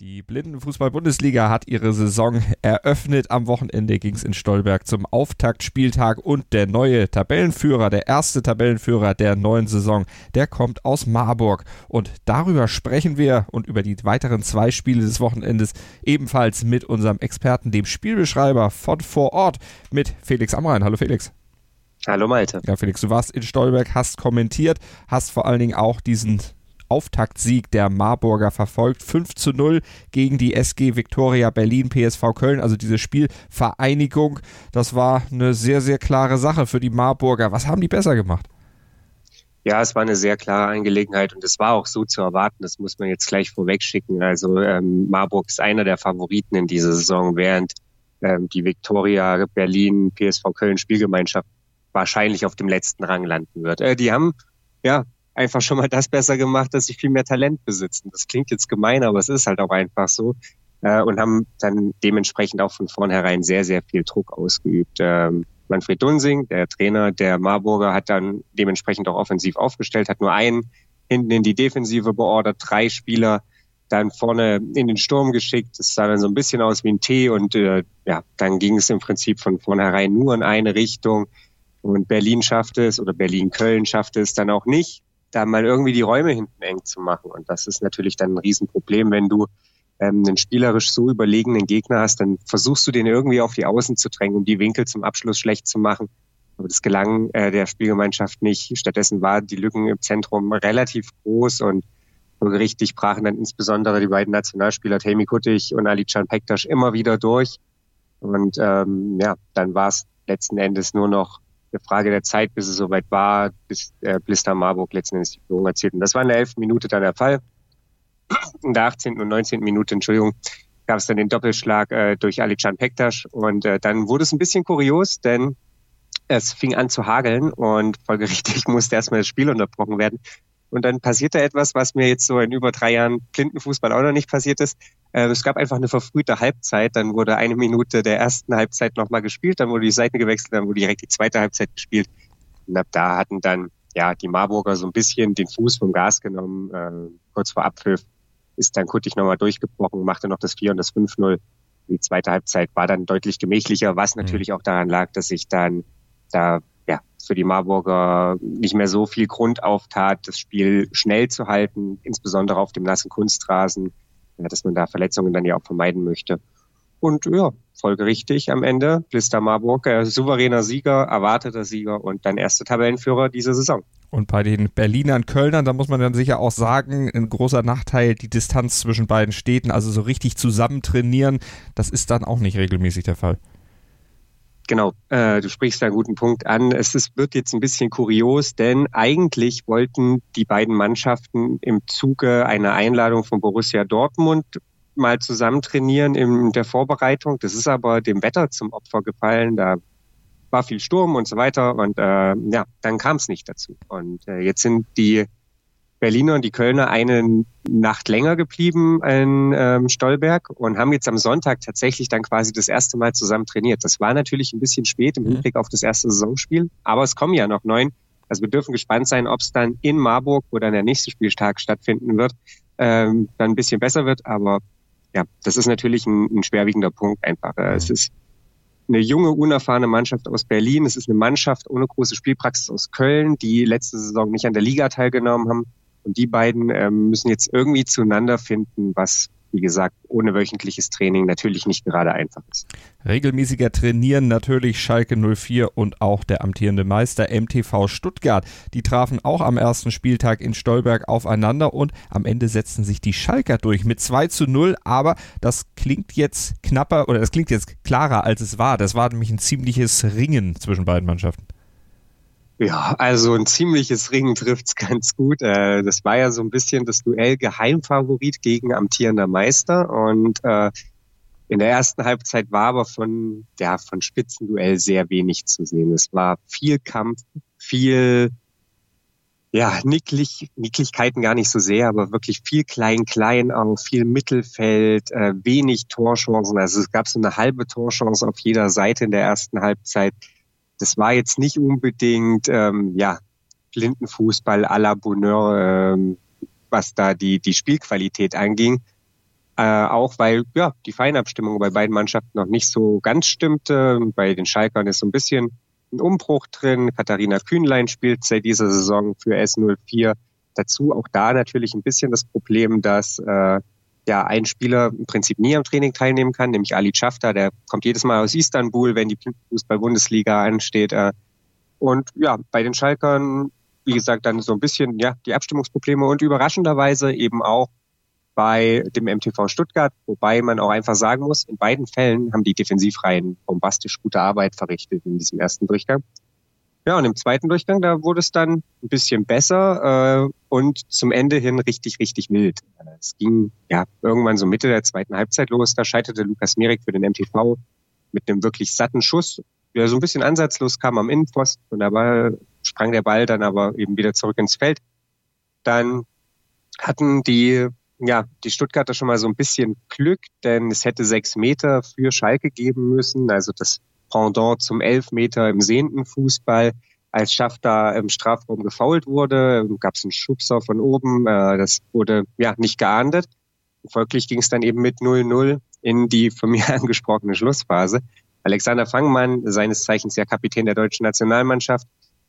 Die Blindenfußball-Bundesliga hat ihre Saison eröffnet. Am Wochenende ging es in Stolberg zum Auftaktspieltag und der neue Tabellenführer, der erste Tabellenführer der neuen Saison, der kommt aus Marburg. Und darüber sprechen wir und über die weiteren zwei Spiele des Wochenendes ebenfalls mit unserem Experten, dem Spielbeschreiber von vor Ort, mit Felix Amrein. Hallo Felix. Hallo Malte. Ja, Felix, du warst in Stolberg, hast kommentiert, hast vor allen Dingen auch diesen Auftaktsieg der Marburger verfolgt. 5 zu 0 gegen die SG Viktoria Berlin PSV Köln. Also diese Spielvereinigung, das war eine sehr, sehr klare Sache für die Marburger. Was haben die besser gemacht? Ja, es war eine sehr klare Angelegenheit und es war auch so zu erwarten. Das muss man jetzt gleich vorweg schicken. Also ähm, Marburg ist einer der Favoriten in dieser Saison, während ähm, die Viktoria Berlin PSV Köln Spielgemeinschaft wahrscheinlich auf dem letzten Rang landen wird. Äh, die haben ja einfach schon mal das besser gemacht, dass sie viel mehr Talent besitzen. Das klingt jetzt gemein, aber es ist halt auch einfach so. Äh, und haben dann dementsprechend auch von vornherein sehr, sehr viel Druck ausgeübt. Ähm, Manfred Dunsing, der Trainer der Marburger, hat dann dementsprechend auch offensiv aufgestellt, hat nur einen hinten in die Defensive beordert, drei Spieler dann vorne in den Sturm geschickt. Das sah dann so ein bisschen aus wie ein T und äh, ja, dann ging es im Prinzip von vornherein nur in eine Richtung. Und Berlin schaffte es oder Berlin-Köln schaffte es dann auch nicht, da mal irgendwie die Räume hinten eng zu machen. Und das ist natürlich dann ein Riesenproblem, wenn du ähm, einen spielerisch so überlegenen Gegner hast, dann versuchst du den irgendwie auf die Außen zu drängen, um die Winkel zum Abschluss schlecht zu machen. Aber das gelang äh, der Spielgemeinschaft nicht. Stattdessen waren die Lücken im Zentrum relativ groß und richtig brachen dann insbesondere die beiden Nationalspieler Temi Kuttig und Ali Can Pektas immer wieder durch. Und ähm, ja, dann war es letzten Endes nur noch eine Frage der Zeit, bis es soweit war, bis äh, Blister Marburg letzten Endes die Führung erzielt. Und das war in der 11. Minute dann der Fall. In der 18. und 19. Minute, Entschuldigung, gab es dann den Doppelschlag äh, durch Alican Pektas. Und äh, dann wurde es ein bisschen kurios, denn es fing an zu hageln und folgerichtig musste erstmal das Spiel unterbrochen werden. Und dann passierte etwas, was mir jetzt so in über drei Jahren Blindenfußball auch noch nicht passiert ist. Äh, es gab einfach eine verfrühte Halbzeit. Dann wurde eine Minute der ersten Halbzeit nochmal gespielt, dann wurde die Seite gewechselt, dann wurde direkt die zweite Halbzeit gespielt. Und ab da hatten dann ja die Marburger so ein bisschen den Fuß vom Gas genommen. Äh, kurz vor Abpfiff ist dann Kuttig nochmal durchgebrochen, machte noch das 4 und das 5-0. Die zweite Halbzeit war dann deutlich gemächlicher, was mhm. natürlich auch daran lag, dass sich dann da ja, für die Marburger nicht mehr so viel Grund auftat, das Spiel schnell zu halten, insbesondere auf dem nassen Kunstrasen, dass man da Verletzungen dann ja auch vermeiden möchte. Und ja, folgerichtig am Ende Blister Marburg, äh, souveräner Sieger, erwarteter Sieger und dann erster Tabellenführer dieser Saison. Und bei den Berlinern, Kölnern, da muss man dann sicher auch sagen, ein großer Nachteil, die Distanz zwischen beiden Städten, also so richtig zusammen trainieren, das ist dann auch nicht regelmäßig der Fall. Genau, äh, du sprichst da einen guten Punkt an. Es ist, wird jetzt ein bisschen kurios, denn eigentlich wollten die beiden Mannschaften im Zuge einer Einladung von Borussia Dortmund mal zusammen trainieren in der Vorbereitung. Das ist aber dem Wetter zum Opfer gefallen. Da war viel Sturm und so weiter und äh, ja, dann kam es nicht dazu. Und äh, jetzt sind die Berliner und die Kölner eine Nacht länger geblieben in ähm, Stolberg und haben jetzt am Sonntag tatsächlich dann quasi das erste Mal zusammen trainiert. Das war natürlich ein bisschen spät im mhm. Hinblick auf das erste Saisonspiel, aber es kommen ja noch neun. Also wir dürfen gespannt sein, ob es dann in Marburg, wo dann der nächste Spieltag stattfinden wird, ähm, dann ein bisschen besser wird. Aber ja, das ist natürlich ein, ein schwerwiegender Punkt einfach. Mhm. Es ist eine junge, unerfahrene Mannschaft aus Berlin. Es ist eine Mannschaft ohne große Spielpraxis aus Köln, die letzte Saison nicht an der Liga teilgenommen haben. Und die beiden ähm, müssen jetzt irgendwie zueinander finden, was wie gesagt, ohne wöchentliches Training natürlich nicht gerade einfach ist. Regelmäßiger trainieren natürlich Schalke 04 und auch der amtierende Meister MTV Stuttgart. Die trafen auch am ersten Spieltag in Stolberg aufeinander und am Ende setzten sich die Schalker durch mit 2 zu 0, aber das klingt jetzt knapper oder das klingt jetzt klarer als es war. Das war nämlich ein ziemliches Ringen zwischen beiden Mannschaften. Ja, also ein ziemliches Ringen trifft's ganz gut. Äh, das war ja so ein bisschen das Duell Geheimfavorit gegen amtierender Meister und äh, in der ersten Halbzeit war aber von ja von Spitzenduell sehr wenig zu sehen. Es war viel Kampf, viel ja Nicklig, Nicklichkeiten gar nicht so sehr, aber wirklich viel klein klein auch viel Mittelfeld, äh, wenig Torchancen. Also es gab so eine halbe Torchance auf jeder Seite in der ersten Halbzeit das war jetzt nicht unbedingt ähm, ja Blindenfußball à la Bonheur, ähm, was da die die Spielqualität anging. Äh, auch weil ja die Feinabstimmung bei beiden Mannschaften noch nicht so ganz stimmte. Bei den Schalkern ist so ein bisschen ein Umbruch drin. Katharina Kühnlein spielt seit dieser Saison für S04. Dazu auch da natürlich ein bisschen das Problem, dass äh, ja ein Spieler im Prinzip nie am Training teilnehmen kann, nämlich Ali Chafta, der kommt jedes Mal aus Istanbul, wenn die Fußball-Bundesliga ansteht. Äh, und ja, bei den Schalkern, wie gesagt, dann so ein bisschen ja die Abstimmungsprobleme und überraschenderweise eben auch bei dem MTV Stuttgart, wobei man auch einfach sagen muss, in beiden Fällen haben die Defensivreihen bombastisch gute Arbeit verrichtet in diesem ersten Durchgang. Ja, und im zweiten Durchgang, da wurde es dann ein bisschen besser äh, und zum Ende hin richtig, richtig wild. Es ging ja irgendwann so Mitte der zweiten Halbzeit los. Da scheiterte Lukas Mierik für den MTV mit einem wirklich satten Schuss, der so ein bisschen ansatzlos kam am Innenpfosten und da war, sprang der Ball dann aber eben wieder zurück ins Feld. Dann hatten die ja, die Stuttgarter schon mal so ein bisschen Glück, denn es hätte sechs Meter für Schalke geben müssen, also das Pendant zum Elfmeter im sehenden Fußball. Als Schaff da im Strafraum gefault wurde, gab es einen Schubser von oben. Äh, das wurde ja nicht geahndet. Folglich ging es dann eben mit 0-0 in die von mir angesprochene Schlussphase. Alexander Fangmann, seines Zeichens ja Kapitän der deutschen Nationalmannschaft,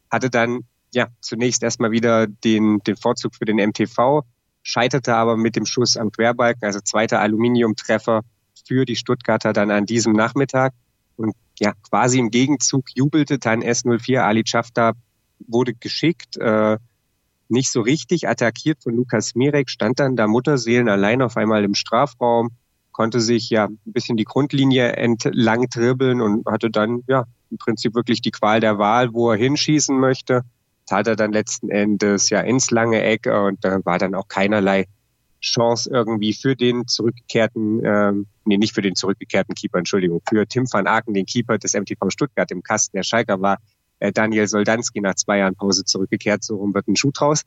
hatte dann ja zunächst erstmal wieder den, den Vorzug für den MTV, scheiterte aber mit dem Schuss am Querbalken, also zweiter Aluminiumtreffer für die Stuttgarter dann an diesem Nachmittag. Und ja, quasi im Gegenzug jubelte dann S04 Ali Chafta, wurde geschickt, äh, nicht so richtig attackiert von Lukas Mirek, stand dann da Mutterseelen allein auf einmal im Strafraum, konnte sich ja ein bisschen die Grundlinie entlang dribbeln und hatte dann ja im Prinzip wirklich die Qual der Wahl, wo er hinschießen möchte. Tat er dann letzten Endes ja ins lange Eck und da war dann auch keinerlei Chance irgendwie für den zurückgekehrten, ähm, nee, nicht für den zurückgekehrten Keeper, Entschuldigung, für Tim van Aken, den Keeper des MTV Stuttgart im Kasten. Der Schalker war äh, Daniel Soldanski nach zwei Jahren Pause zurückgekehrt, so rum wird ein Schuh draus.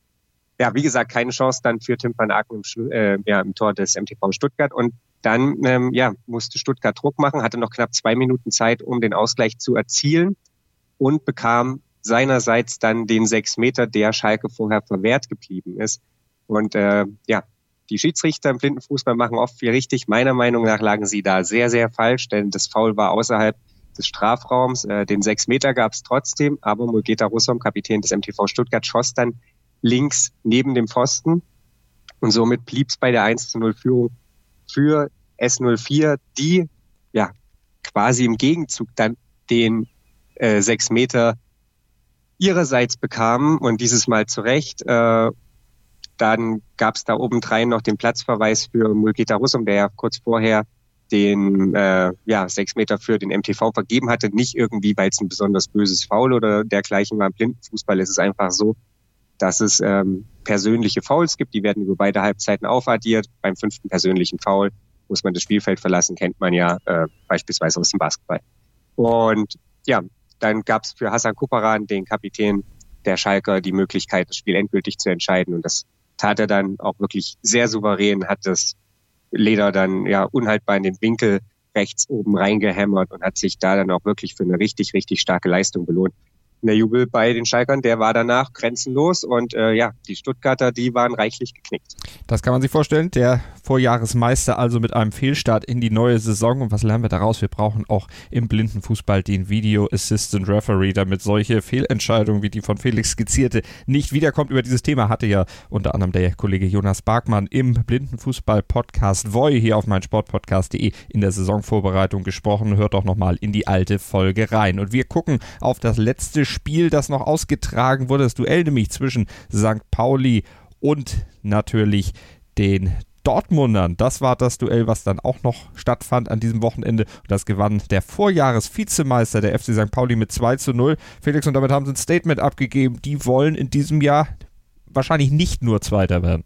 Ja, wie gesagt, keine Chance dann für Tim van Aken im, äh, ja, im Tor des MTV Stuttgart und dann ähm, ja, musste Stuttgart Druck machen, hatte noch knapp zwei Minuten Zeit, um den Ausgleich zu erzielen und bekam seinerseits dann den sechs Meter, der Schalke vorher verwehrt geblieben ist. Und äh, ja, die Schiedsrichter im Blindenfußball machen oft viel richtig. Meiner Meinung nach lagen sie da sehr, sehr falsch, denn das Foul war außerhalb des Strafraums. Äh, den sechs Meter gab es trotzdem, aber Mulgeta Russom, Kapitän des MTV Stuttgart, schoss dann links neben dem Pfosten. Und somit blieb es bei der 1 zu 0 Führung für S04, die ja quasi im Gegenzug dann den äh, sechs Meter ihrerseits bekamen und dieses Mal zu Recht. Äh, dann gab es da obendrein noch den Platzverweis für Mulketa Russum, der ja kurz vorher den äh, ja, sechs Meter für den MTV vergeben hatte. Nicht irgendwie, weil es ein besonders böses Foul oder dergleichen war. Im Blindenfußball ist es einfach so, dass es ähm, persönliche Fouls gibt. Die werden über beide Halbzeiten aufaddiert. Beim fünften persönlichen Foul muss man das Spielfeld verlassen, kennt man ja äh, beispielsweise aus dem Basketball. Und ja, dann gab es für Hassan Kuparan, den Kapitän der Schalker, die Möglichkeit, das Spiel endgültig zu entscheiden. Und das tat er dann auch wirklich sehr souverän, hat das Leder dann ja unhaltbar in den Winkel rechts oben reingehämmert und hat sich da dann auch wirklich für eine richtig, richtig starke Leistung belohnt der Jubel bei den Schalkern, der war danach grenzenlos und äh, ja, die Stuttgarter, die waren reichlich geknickt. Das kann man sich vorstellen. Der Vorjahresmeister also mit einem Fehlstart in die neue Saison. Und was lernen wir daraus? Wir brauchen auch im Blindenfußball den Video Assistant Referee, damit solche Fehlentscheidungen wie die von Felix skizzierte nicht wiederkommt. Über dieses Thema hatte ja unter anderem der Kollege Jonas Barkmann im Blindenfußball-Podcast Voi hier auf meinsportpodcast.de in der Saisonvorbereitung gesprochen. Hört doch nochmal in die alte Folge rein. Und wir gucken auf das letzte Spiel, das noch ausgetragen wurde, das Duell nämlich zwischen St. Pauli und natürlich den Dortmundern. Das war das Duell, was dann auch noch stattfand an diesem Wochenende. Und das gewann der Vorjahres-Vizemeister der FC St. Pauli mit 2 zu 0. Felix, und damit haben sie ein Statement abgegeben. Die wollen in diesem Jahr wahrscheinlich nicht nur Zweiter werden.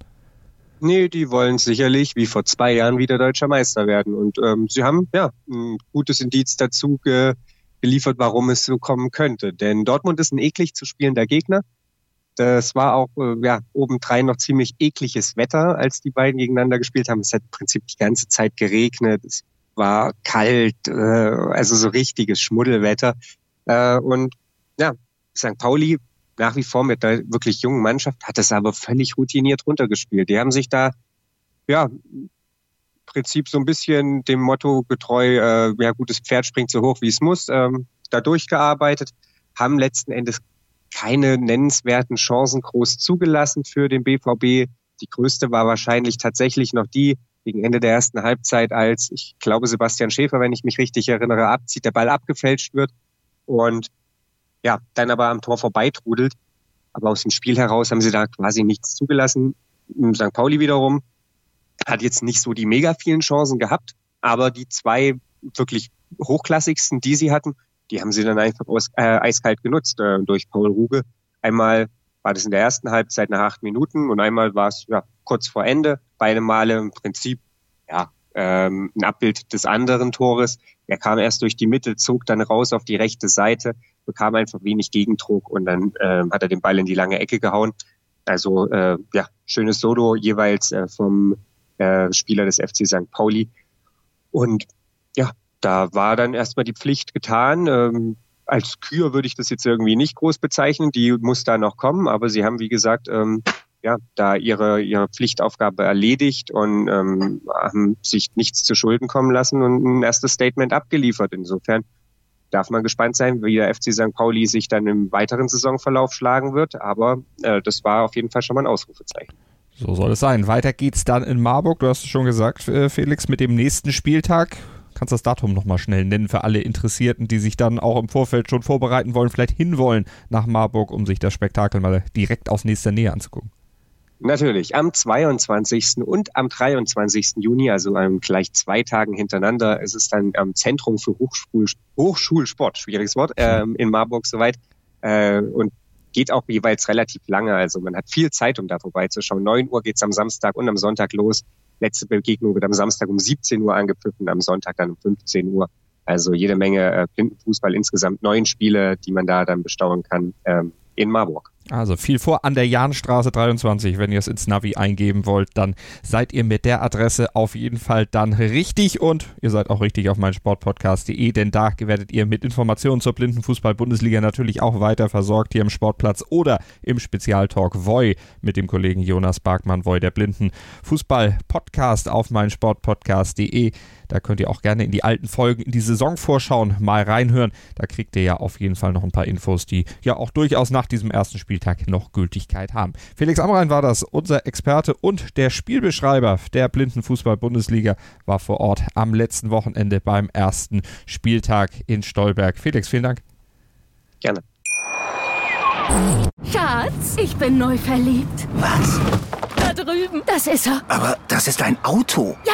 Nee, die wollen sicherlich wie vor zwei Jahren wieder deutscher Meister werden. Und ähm, sie haben ja ein gutes Indiz dazu ge geliefert, warum es so kommen könnte. Denn Dortmund ist ein eklig zu spielender Gegner. Das war auch äh, ja, obendrein noch ziemlich ekliges Wetter, als die beiden gegeneinander gespielt haben. Es hat im Prinzip die ganze Zeit geregnet. Es war kalt, äh, also so richtiges Schmuddelwetter. Äh, und ja, St. Pauli nach wie vor mit der wirklich jungen Mannschaft hat es aber völlig routiniert runtergespielt. Die haben sich da ja Prinzip so ein bisschen dem Motto getreu, äh, ja gutes Pferd springt so hoch wie es muss, ähm, da durchgearbeitet, haben letzten Endes keine nennenswerten Chancen groß zugelassen für den BVB. Die größte war wahrscheinlich tatsächlich noch die gegen Ende der ersten Halbzeit, als ich glaube Sebastian Schäfer, wenn ich mich richtig erinnere, abzieht, der Ball abgefälscht wird und ja, dann aber am Tor vorbeitrudelt. Aber aus dem Spiel heraus haben sie da quasi nichts zugelassen. St. Pauli wiederum hat jetzt nicht so die mega vielen Chancen gehabt, aber die zwei wirklich hochklassigsten, die sie hatten, die haben sie dann einfach aus, äh, eiskalt genutzt äh, durch Paul Ruge. Einmal war das in der ersten Halbzeit nach acht Minuten und einmal war es ja, kurz vor Ende. Beide Male im Prinzip ja, ähm, ein Abbild des anderen Tores. Er kam erst durch die Mitte, zog dann raus auf die rechte Seite, bekam einfach wenig Gegendruck und dann äh, hat er den Ball in die lange Ecke gehauen. Also äh, ja, schönes Solo jeweils äh, vom äh, Spieler des FC St. Pauli. Und ja, da war dann erstmal die Pflicht getan. Ähm, als Kür würde ich das jetzt irgendwie nicht groß bezeichnen. Die muss da noch kommen, aber sie haben, wie gesagt, ähm, ja, da ihre, ihre Pflichtaufgabe erledigt und ähm, haben sich nichts zu Schulden kommen lassen und ein erstes Statement abgeliefert. Insofern darf man gespannt sein, wie der FC St. Pauli sich dann im weiteren Saisonverlauf schlagen wird. Aber äh, das war auf jeden Fall schon mal ein Ausrufezeichen. So soll es sein. Weiter geht's dann in Marburg. Du hast es schon gesagt, äh, Felix, mit dem nächsten Spieltag. Kannst das Datum nochmal schnell nennen für alle Interessierten, die sich dann auch im Vorfeld schon vorbereiten wollen, vielleicht hinwollen nach Marburg, um sich das Spektakel mal direkt aus nächster Nähe anzugucken? Natürlich, am 22. und am 23. Juni, also gleich zwei Tagen hintereinander, ist es dann am Zentrum für Hochschul Hochschulsport, schwieriges Wort, ähm, in Marburg soweit. Äh, und geht auch jeweils relativ lange. Also man hat viel Zeit, um da vorbeizuschauen. 9 Uhr geht's am Samstag und am Sonntag los. Letzte Begegnung wird am Samstag um 17 Uhr angepfiffen, am Sonntag dann um 15 Uhr. Also jede Menge äh, Blindenfußball, insgesamt neun Spiele, die man da dann bestaunen kann ähm, in Marburg. Also viel vor an der Jahnstraße 23. Wenn ihr es ins Navi eingeben wollt, dann seid ihr mit der Adresse auf jeden Fall dann richtig und ihr seid auch richtig auf meinsportpodcast.de, denn da werdet ihr mit Informationen zur Blindenfußball-Bundesliga natürlich auch weiter versorgt hier im Sportplatz oder im Spezialtalk Voi mit dem Kollegen Jonas Barkmann Voi, der Blindenfußball-Podcast auf meinsportpodcast.de. Da könnt ihr auch gerne in die alten Folgen, in die Saisonvorschauen mal reinhören. Da kriegt ihr ja auf jeden Fall noch ein paar Infos, die ja auch durchaus nach diesem ersten Spieltag noch Gültigkeit haben. Felix Amrein war das, unser Experte und der Spielbeschreiber der Blindenfußball-Bundesliga war vor Ort am letzten Wochenende beim ersten Spieltag in Stolberg. Felix, vielen Dank. Gerne. Schatz, ich bin neu verliebt. Was? Da drüben. Das ist er. Aber das ist ein Auto. Ja,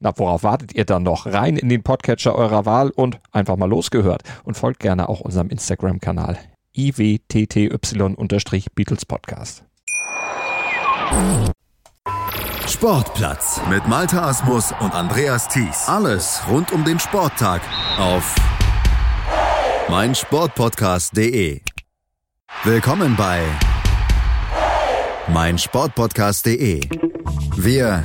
Na, worauf wartet ihr dann noch? Rein in den Podcatcher eurer Wahl und einfach mal losgehört. Und folgt gerne auch unserem Instagram-Kanal iwtty-Beatles Podcast. Sportplatz mit Malta Asmus und Andreas Thies. Alles rund um den Sporttag auf meinsportpodcast.de. Willkommen bei meinsportpodcast.de. Wir